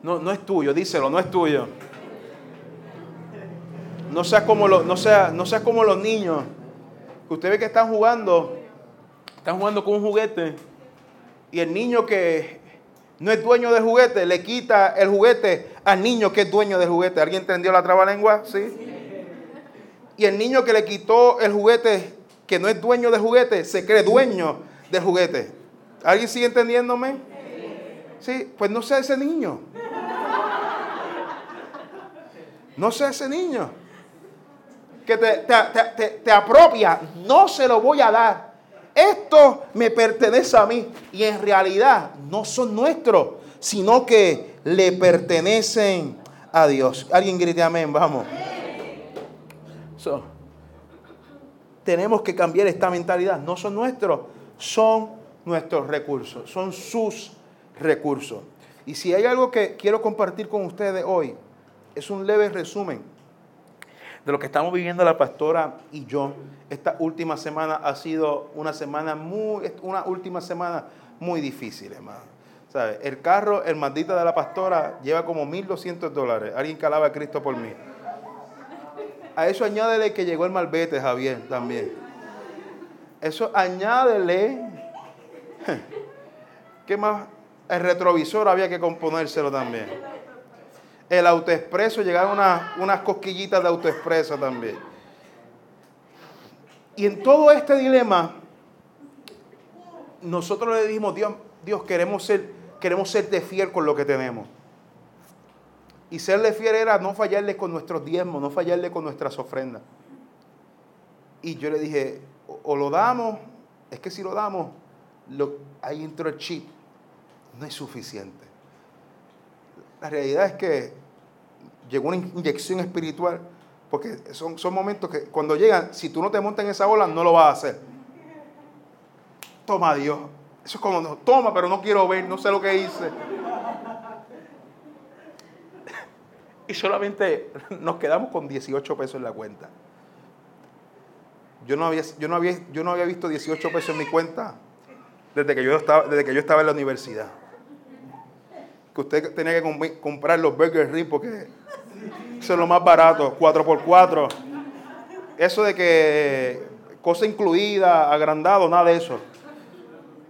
No, no es tuyo, díselo, no es tuyo. No seas como los, no sea, no seas como los niños. Que usted ve que están jugando, están jugando con un juguete. Y el niño que no es dueño del juguete, le quita el juguete al niño que es dueño del juguete. ¿Alguien entendió la trabalengua? ¿Sí? Y el niño que le quitó el juguete, que no es dueño del juguete, se cree dueño del juguete. ¿Alguien sigue entendiéndome? Sí, pues no sea ese niño. No sea ese niño. Que te, apropia. No se lo voy a dar. Esto me pertenece a mí. Y en realidad no son nuestros, sino que le pertenecen a Dios. Alguien grite amén, vamos tenemos que cambiar esta mentalidad. No son nuestros, son nuestros recursos, son sus recursos. Y si hay algo que quiero compartir con ustedes hoy, es un leve resumen de lo que estamos viviendo la pastora y yo. Esta última semana ha sido una semana muy, una última semana muy difícil, hermano. El carro, el maldito de la pastora, lleva como 1.200 dólares. Alguien que alaba a Cristo por mí. A eso añádele que llegó el malvete, Javier, también. Eso añádele. ¿Qué más? El retrovisor había que componérselo también. El autoexpreso, llegaron unas cosquillitas de autoexpreso también. Y en todo este dilema, nosotros le dijimos, Dios, Dios queremos ser, queremos fiel con lo que tenemos. Y serle fiel era no fallarle con nuestros diezmos, no fallarle con nuestras ofrendas. Y yo le dije, o, lo damos, es que si lo damos, lo, ahí entró el chip, no es suficiente. La realidad es que llegó una inyección espiritual, porque son, son momentos que cuando llegan, si tú no te montas en esa ola, no lo vas a hacer. Toma Dios. Eso es como, toma, pero no quiero ver, no sé lo que hice. Y solamente nos quedamos con 18 pesos en la cuenta. Yo no había, yo no había, yo no había visto 18 pesos en mi cuenta desde que yo estaba, desde que yo estaba en la universidad. Que usted tenía que comprar los Burger Ring porque eso es lo más barato, 4x4. Eso de que cosa incluida, agrandado, nada de eso.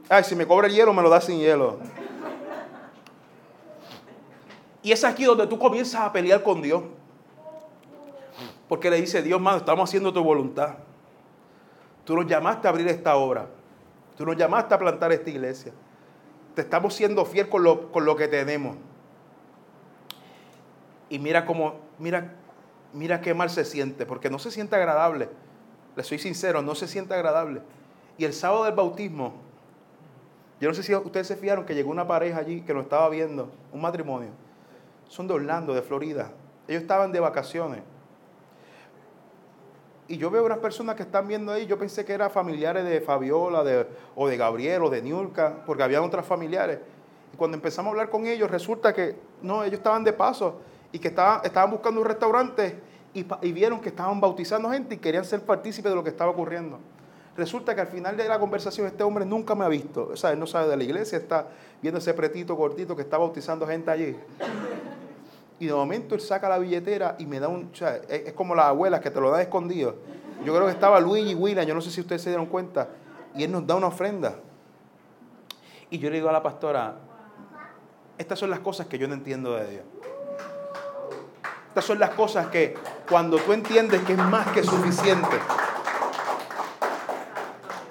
Ay, si me cobra el hielo, me lo da sin hielo. Y es aquí donde tú comienzas a pelear con Dios. Porque le dice, Dios, mano, estamos haciendo tu voluntad. Tú nos llamaste a abrir esta obra. Tú nos llamaste a plantar esta iglesia. Te estamos siendo fiel con lo, con lo que tenemos. Y mira cómo, mira, mira qué mal se siente, porque no se siente agradable. Le soy sincero, no se siente agradable. Y el sábado del bautismo, yo no sé si ustedes se fijaron que llegó una pareja allí que nos estaba viendo, un matrimonio. Son de Orlando, de Florida. Ellos estaban de vacaciones. Y yo veo unas personas que están viendo ahí, yo pensé que eran familiares de Fabiola de, o de Gabriel o de Niurka, porque había otras familiares. Y cuando empezamos a hablar con ellos, resulta que no, ellos estaban de paso y que estaban, estaban buscando un restaurante y, y, vieron que estaban bautizando gente y querían ser partícipes de lo que estaba ocurriendo. Resulta que al final de la conversación este hombre nunca me ha visto. O sea, él no sabe de la iglesia, está viendo ese pretito cortito que está bautizando gente allí. Y de momento él saca la billetera y me da un... O sea, es, como las abuelas que te lo dan escondido. Yo creo que estaba Luigi y William, yo no sé si ustedes se dieron cuenta. Y él nos da una ofrenda. Y yo le digo a la pastora, estas son las cosas que yo no entiendo de Dios. Estas son las cosas que cuando tú entiendes que es más que suficiente,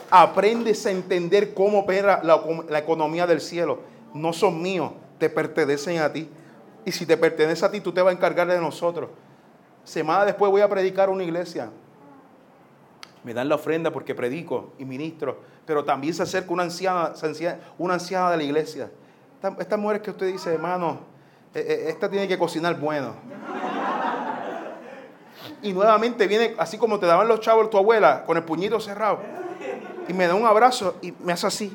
aprendes a entender cómo opera la, economía del cielo. No son míos, te pertenecen a ti. Y si te pertenece a ti, tú te vas a encargar de nosotros. Semana después voy a predicar una iglesia. Me dan la ofrenda porque predico y ministro. Pero también se acerca una anciana, una anciana de la iglesia. Estas mujeres que usted dice, hermano, eh, eh, esta tiene que cocinar bueno. Y nuevamente viene, así como te daban los chavos tu abuela, con el puñito cerrado. Y me da un abrazo y me hace así.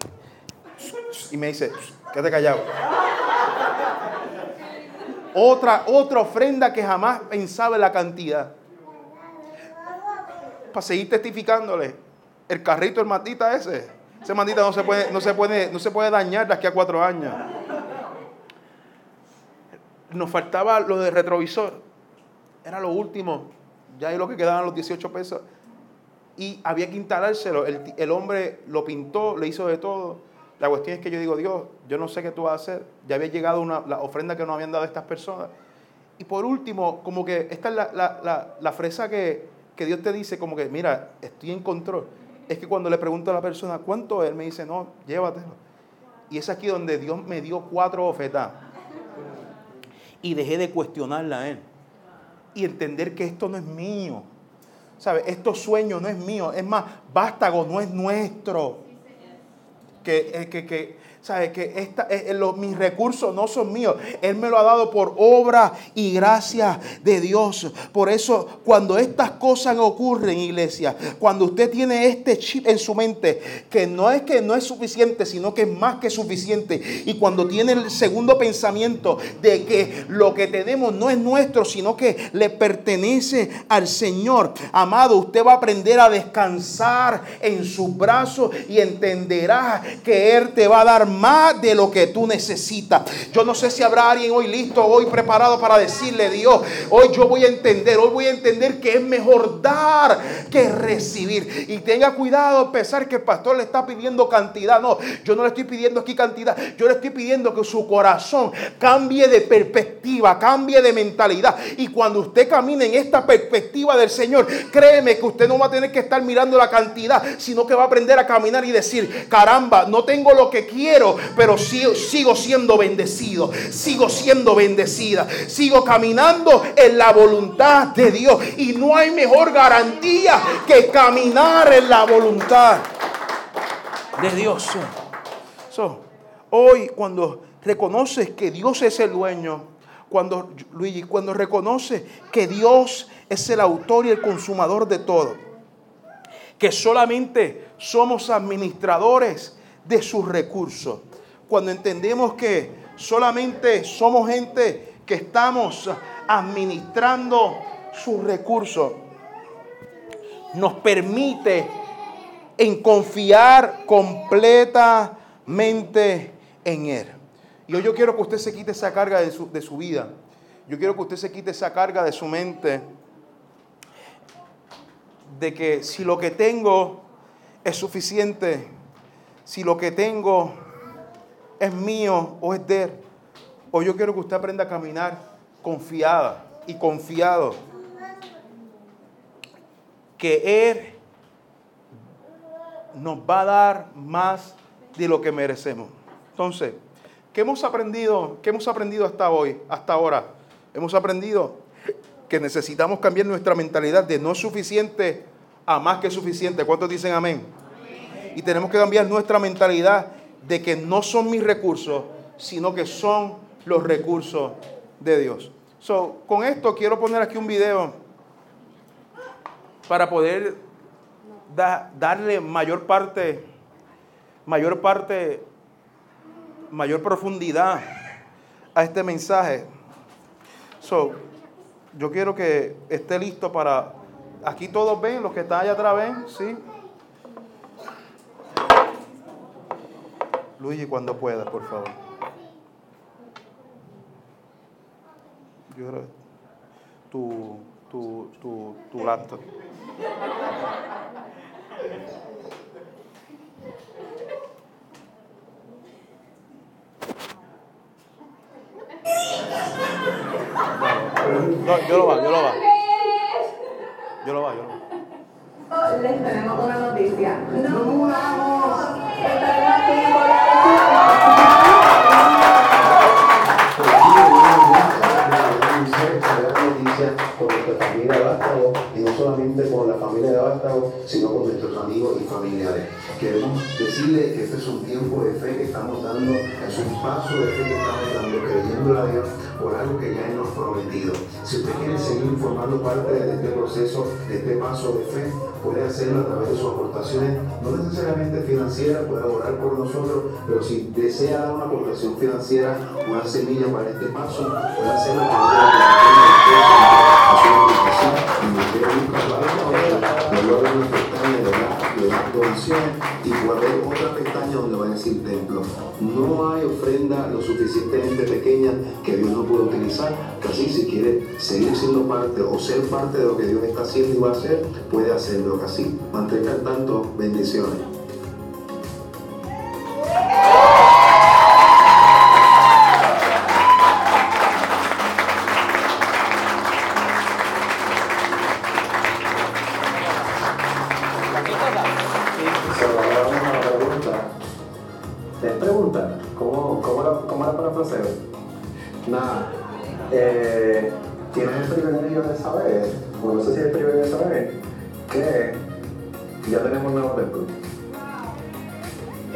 Y me dice, quédate callado. Otra, otra ofrenda que jamás pensaba en la cantidad. Para seguir testificándole. El carrito, el matita ese. Ese matita no se puede, no se puede, no se puede dañar de aquí a cuatro años. Nos faltaba lo de retrovisor. Era lo último. Ya ahí lo que quedaban los 18 pesos. Y había que instalárselo. El, el hombre lo pintó, le hizo de todo la cuestión es que yo digo, Dios, yo no sé qué tú vas a hacer. Ya había llegado una, la ofrenda que nos habían dado estas personas. Y por último, como que esta es la, fresa que, Dios te dice, como que, mira, estoy en control. Es que cuando le pregunto a la persona, ¿cuánto es? Él me dice, no, llévatelo. Y es aquí donde Dios me dio cuatro ofertas. Y dejé de cuestionarla a Él. Y entender que esto no es mío. ¿Sabes? Estos sueños no es mío. Es más, vástago no es nuestro que, eh, que, que ¿sabe? Que esta, eh, eh, mis recursos no son míos. Él me lo ha dado por obra y gracia de Dios. Por eso, cuando estas cosas ocurren, iglesia, cuando usted tiene este chip en su mente, que no es que no es suficiente, sino que es más que suficiente. Y cuando tiene el segundo pensamiento de que lo que tenemos no es nuestro, sino que le pertenece al Señor. Amado, usted va a aprender a descansar en sus brazos y entenderá que Él te va a dar más de lo que tú necesitas. Yo no sé si habrá alguien hoy listo, hoy preparado para decirle, Dios, hoy yo voy a entender, hoy voy a entender que es mejor dar que recibir. Y tenga cuidado pensar que el pastor le está pidiendo cantidad. No, yo no le estoy pidiendo aquí cantidad. Yo le estoy pidiendo que su corazón cambie de perspectiva, cambie de mentalidad. Y cuando usted camine en esta perspectiva del Señor, créeme que usted no va a tener que estar mirando la cantidad, sino que va a aprender a caminar y decir, caramba, no tengo lo que quiero pero sigo, siendo bendecido, sigo siendo bendecida, sigo caminando en la voluntad de Dios. Y no hay mejor garantía que caminar en la voluntad de Dios. hoy cuando reconoces que Dios es el dueño, cuando Luigi, cuando reconoces que Dios es el autor y el consumador de todo, que solamente somos administradores de sus recursos. Cuando entendemos que solamente somos gente que estamos administrando sus recursos, nos permite en confiar completamente en Él. Y hoy yo quiero que usted se quite esa carga de su, de su vida. Yo quiero que usted se quite esa carga de su mente de que si lo que tengo es suficiente, si lo que tengo es mío o es de Él, o yo quiero que usted aprenda a caminar confiada y confiado que Él nos va a dar más de lo que merecemos. Entonces, ¿qué hemos aprendido? ¿Qué hemos aprendido hasta hoy, hasta ahora? Hemos aprendido que necesitamos cambiar nuestra mentalidad de no suficiente a más que suficiente. ¿Cuántos dicen amén? Y tenemos que cambiar nuestra mentalidad de que no son mis recursos, sino que son los recursos de Dios. So, con esto quiero poner aquí un video para poder darle mayor parte, mayor parte, mayor profundidad a este mensaje. So, yo quiero que esté listo para. Aquí todos ven, los que están allá atrás ven, ¿sí? Luigi, cuando pueda, por favor. Yo creo tu, tu, tu, tu laptop. No, yo lo va, yo lo va. Yo lo va, yo lo va. Les tenemos una noticia. ¡No muramos! Estaremos aquí por la con nuestra familia de Vástago y no solamente con la familia de Vástago, sino con nuestros amigos y familiares. Queremos decirles que este es un tiempo de fe que estamos dando, es un paso de fe que estamos dando, creyendo a Dios por algo que ya hemos prometido. Si usted quiere seguir formando parte de este proceso, de este paso de fe, puede hacerlo a través de sus aportaciones, no necesariamente financieras, puede orar por nosotros, pero si desea dar una aportación financiera, una semilla para este paso, puede hacerlo a través de la aplicación y usted para pestaña de y haber otra pestaña donde va a decir templo. No hay ofrenda lo suficientemente pequeña que Dios no puede utilizar, así si quiere seguir siendo parte o ser parte de lo que Dios está haciendo y va a hacer, puede hacerlo así. Mantenga tanto, bendiciones.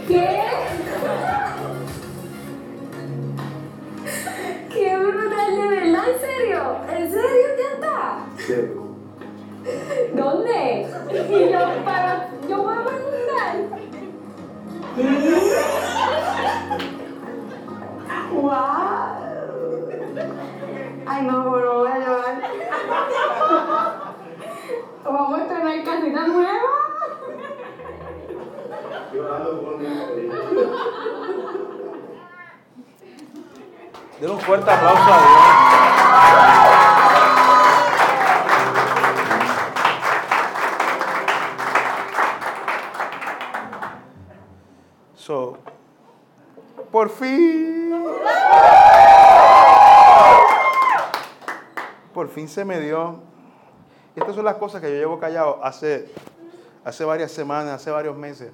¿Qué? ¡Qué brutal, de verdad! ¿En serio? ¿En serio ya está? Sí. ¿Dónde? Y yo, para, yo voy a preguntar. ¡Wow! Ay, no, pero voy a llorar. Vamos a estrenar casita nueva. Un fuerte aplauso a Dios. So, por fin. Por fin se me dio. Estas son las cosas que yo llevo callado hace, hace varias semanas, hace varios meses.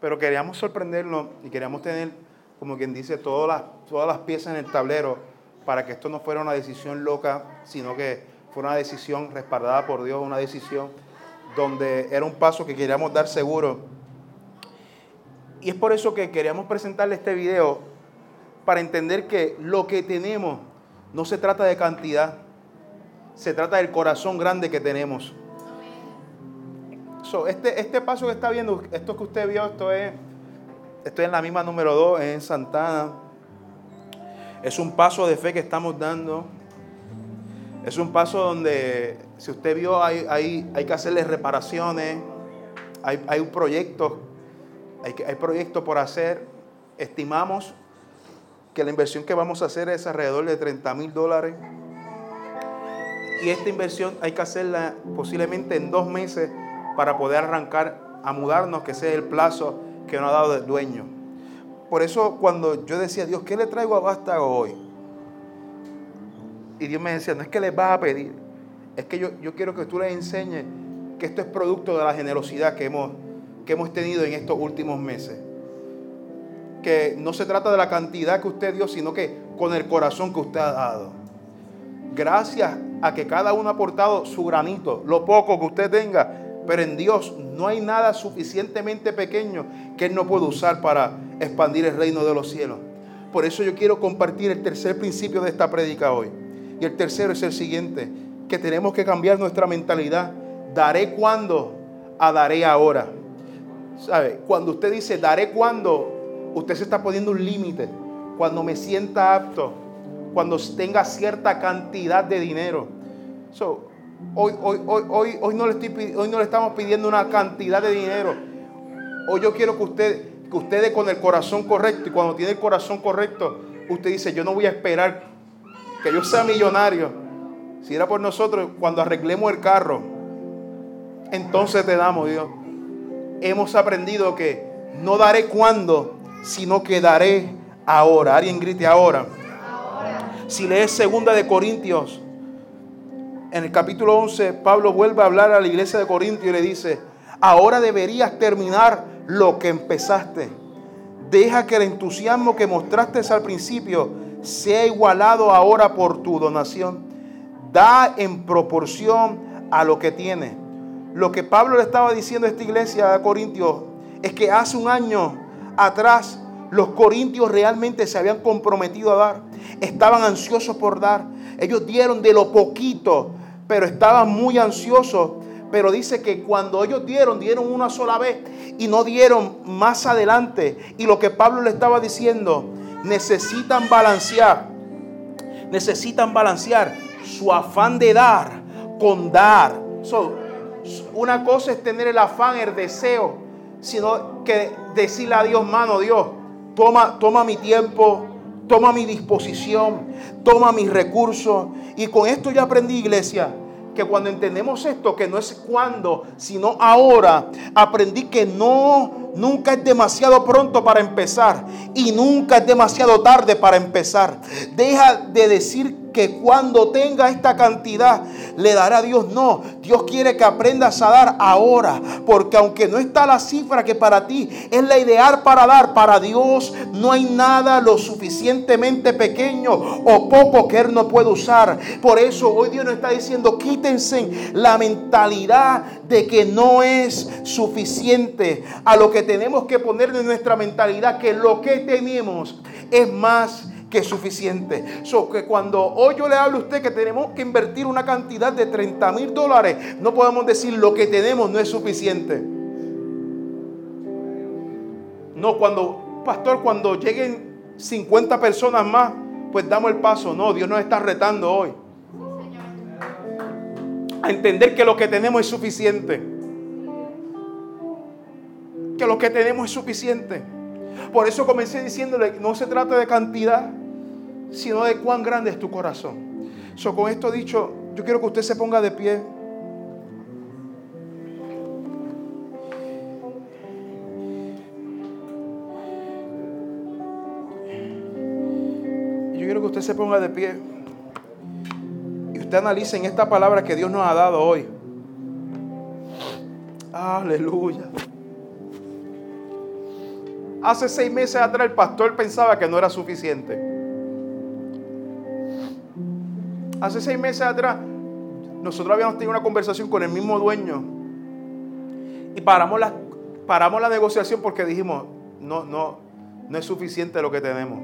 Pero queríamos sorprendernos y queríamos tener, como quien dice, todas las, todas las piezas en el tablero para que esto no fuera una decisión loca, sino que fuera una decisión respaldada por Dios, una decisión donde era un paso que queríamos dar seguro. Y es por eso que queríamos presentarle este video para entender que lo que tenemos no se trata de cantidad, se trata del corazón grande que tenemos. So, este, este paso que está viendo, esto que usted vio, esto es, estoy en la misma número 2, es en Santana. Es un paso de fe que estamos dando. Es un paso donde, si usted vio, hay, hay, hay que hacerle reparaciones, hay, hay un proyecto, hay, hay proyectos por hacer. Estimamos que la inversión que vamos a hacer es alrededor de 30 mil dólares. Y esta inversión hay que hacerla posiblemente en dos meses para poder arrancar a mudarnos, que es el plazo que nos ha dado el dueño. Por eso cuando yo decía, Dios, ¿qué le traigo a Vástago hoy? Y Dios me decía, no es que les vas a pedir, es que yo, yo quiero que tú les enseñes que esto es producto de la generosidad que hemos, que hemos tenido en estos últimos meses. Que no se trata de la cantidad que usted dio, sino que con el corazón que usted ha dado. Gracias a que cada uno ha aportado su granito, lo poco que usted tenga, pero en Dios no hay nada suficientemente pequeño que Él no pueda usar para expandir el reino de los cielos. Por eso yo quiero compartir el tercer principio de esta prédica hoy. Y el tercero es el siguiente, que tenemos que cambiar nuestra mentalidad. Daré cuando, a daré ahora. ¿Sabe? Cuando usted dice daré cuando, usted se está poniendo un límite. Cuando me sienta apto, cuando tenga cierta cantidad de dinero. So, hoy, hoy, hoy, hoy, hoy, no le estamos pidiendo una cantidad de dinero. Hoy yo quiero que usted, que usted dé con el corazón correcto. Y cuando tiene el corazón correcto, usted dice, yo no voy a esperar que yo sea millonario. Si era por nosotros, cuando arreglemos el carro, entonces te damos, Dios. Hemos aprendido que no daré cuando, sino que daré ahora. Alguien grite ahora. Si lees segunda de Corintios, en el capítulo 11, Pablo vuelve a hablar a la iglesia de Corintios y le dice, ahora deberías terminar lo que empezaste. Deja que el entusiasmo que mostraste al principio sea igualado ahora por tu donación. Da en proporción a lo que tienes. Lo que Pablo le estaba diciendo a esta iglesia de Corintios es que hace un año atrás los corintios realmente se habían comprometido a dar. Estaban ansiosos por dar. Ellos dieron de lo poquito, pero estaban muy ansiosos. Pero dice que cuando ellos dieron, dieron una sola vez y no dieron más adelante. Y lo que Pablo le estaba diciendo, necesitan balancear. Necesitan balancear su afán de dar con dar. Una cosa es tener el afán, el deseo, sino que decirle a Dios, mano, Dios, toma, toma mi tiempo, toma mi disposición, toma mis recursos. Y con esto ya aprendí, iglesia, que cuando entendemos esto, que no es cuando, sino ahora, aprendí que no, nunca es demasiado pronto para empezar y nunca es demasiado tarde para empezar. Deja de decir que cuando tenga esta cantidad le dará a Dios. No, Dios quiere que aprendas a dar ahora, porque aunque no está la cifra que para ti es la ideal para dar, para Dios no hay nada lo suficientemente pequeño o poco que Él no puede usar. Por eso hoy Dios nos está diciendo, quítense la mentalidad de que no es suficiente. A lo que tenemos que poner en nuestra mentalidad que lo que tenemos es más que suficiente. So, que cuando hoy yo le hablo a usted que tenemos que invertir una cantidad de 30 mil dólares, no podemos decir lo que tenemos no es suficiente. No, cuando, pastor, cuando lleguen 50 personas más, pues damos el paso. No, Dios nos está retando hoy. A entender que lo que tenemos es suficiente. Que lo que tenemos es suficiente. Por eso comencé diciéndole, no se trata de cantidad, sino de cuán grande es tu corazón. So, con esto dicho, yo quiero que usted se ponga de pie. Yo quiero que usted se ponga de pie. Y usted analice en esta palabra que Dios nos ha dado hoy. Aleluya. Hace seis meses atrás el pastor pensaba que no era suficiente. Hace seis meses atrás nosotros habíamos tenido una conversación con el mismo dueño y paramos la, paramos la negociación porque dijimos, no, no, no es suficiente lo que tenemos.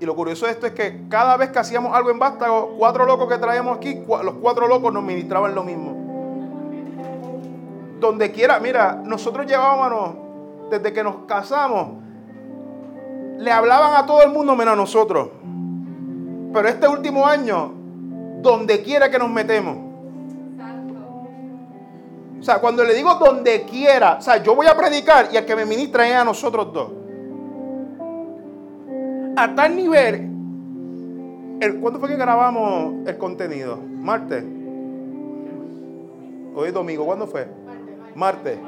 Y lo curioso de esto es que cada vez que hacíamos algo en Vástago, cuatro locos que traíamos aquí, los cuatro locos nos ministraban lo mismo. Donde quiera, mira, nosotros llevábamos, desde que nos casamos, le hablaban a todo el mundo menos a nosotros. Pero este último año, donde quiera que nos metemos. O sea, cuando le digo donde quiera, o sea, yo voy a predicar y el que me ministra es a nosotros dos. A tal nivel, el, ¿cuándo fue que grabamos el contenido? ¿Martes? Hoy es domingo, ¿cuándo fue? Martes.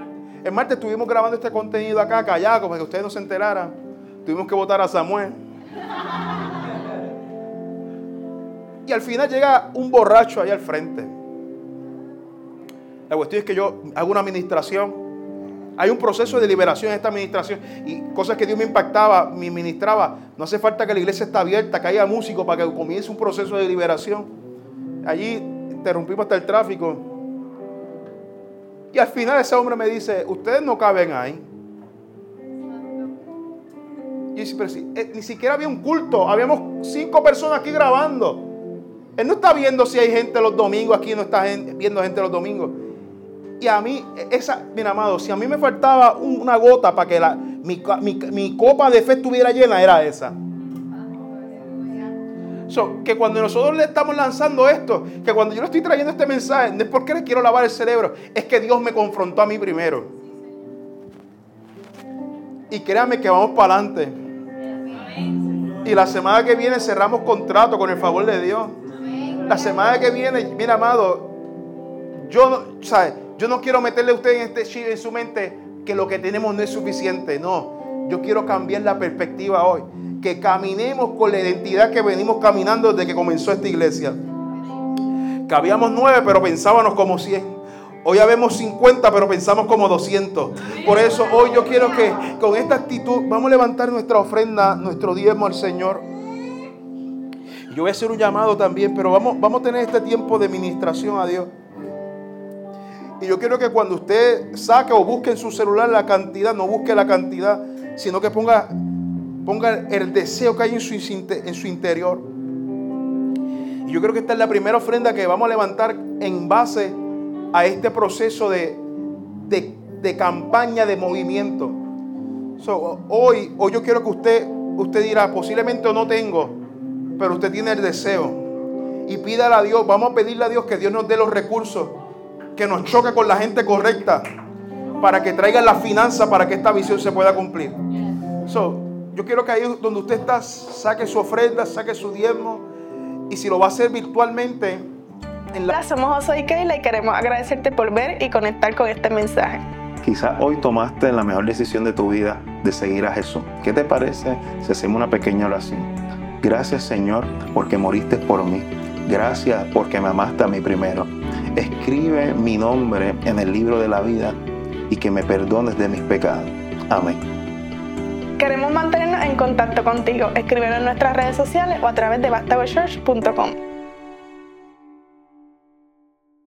El martes estuvimos grabando este contenido acá, callado, para que ustedes no se enteraran. Tuvimos que votar a Samuel. Y al final llega un borracho ahí al frente. La cuestión es que yo hago una administración. Hay un proceso de liberación en esta administración. Y cosas que Dios me impactaba, me ministraba. No hace falta que la iglesia esté abierta, que haya músico para que comience un proceso de liberación. Allí interrumpimos hasta el tráfico. Y al final ese hombre me dice, ustedes no caben ahí. Y dice, pero si, eh, ni siquiera había un culto, habíamos cinco personas aquí grabando. Él no está viendo si hay gente los domingos, aquí no está viendo gente los domingos. Y a mí, esa, mira amado, si a mí me faltaba una gota para que la, mi, mi, copa de fe estuviera llena, era esa. Que cuando nosotros le estamos lanzando esto, que cuando yo le estoy trayendo este mensaje, no es porque le quiero lavar el cerebro, es que Dios me confrontó a mí primero. Y créame que vamos para adelante. Y la semana que viene cerramos contrato con el favor de Dios. La semana que viene, mira amado, yo no, ¿sabe? yo no quiero meterle a usted en este chip en su mente que lo que tenemos no es suficiente. No, yo quiero cambiar la perspectiva hoy. Que caminemos con la identidad que venimos caminando desde que comenzó esta iglesia. Que habíamos nueve, pero pensábamos como cien. Hoy habemos 50, pero pensamos como 200. Por eso hoy yo quiero que con esta actitud vamos a levantar nuestra ofrenda, nuestro diezmo al Señor. Yo voy a hacer un llamado también, pero vamos, vamos a tener este tiempo de ministración a Dios. Y yo quiero que cuando usted saque o busque en su celular la cantidad, no busque la cantidad, sino que ponga, ponga el deseo que hay en su, en su interior. Y yo creo que esta es la primera ofrenda que vamos a levantar en base a este proceso de, de, campaña, de movimiento. hoy, hoy yo quiero que usted, usted dirá, posiblemente no tengo, pero usted tiene el deseo. Y pídale a Dios, vamos a pedirle a Dios que Dios nos dé los recursos, que nos choque con la gente correcta, para que traigan la finanza para que esta visión se pueda cumplir. yo quiero que ahí donde usted está, saque su ofrenda, saque su diezmo, y si lo va a hacer virtualmente, en la... Hola, somos José y Keila y queremos agradecerte por ver y conectar con este mensaje. Quizá hoy tomaste la mejor decisión de tu vida de seguir a Jesús. ¿Qué te parece si hacemos una pequeña oración? Gracias Señor porque moriste por mí. Gracias porque me amaste a mí primero. Escribe mi nombre en el libro de la vida y que me perdones de mis pecados. Amén. Queremos mantenernos en contacto contigo. Escríbenos en nuestras redes sociales o a través de bastagochurch.com.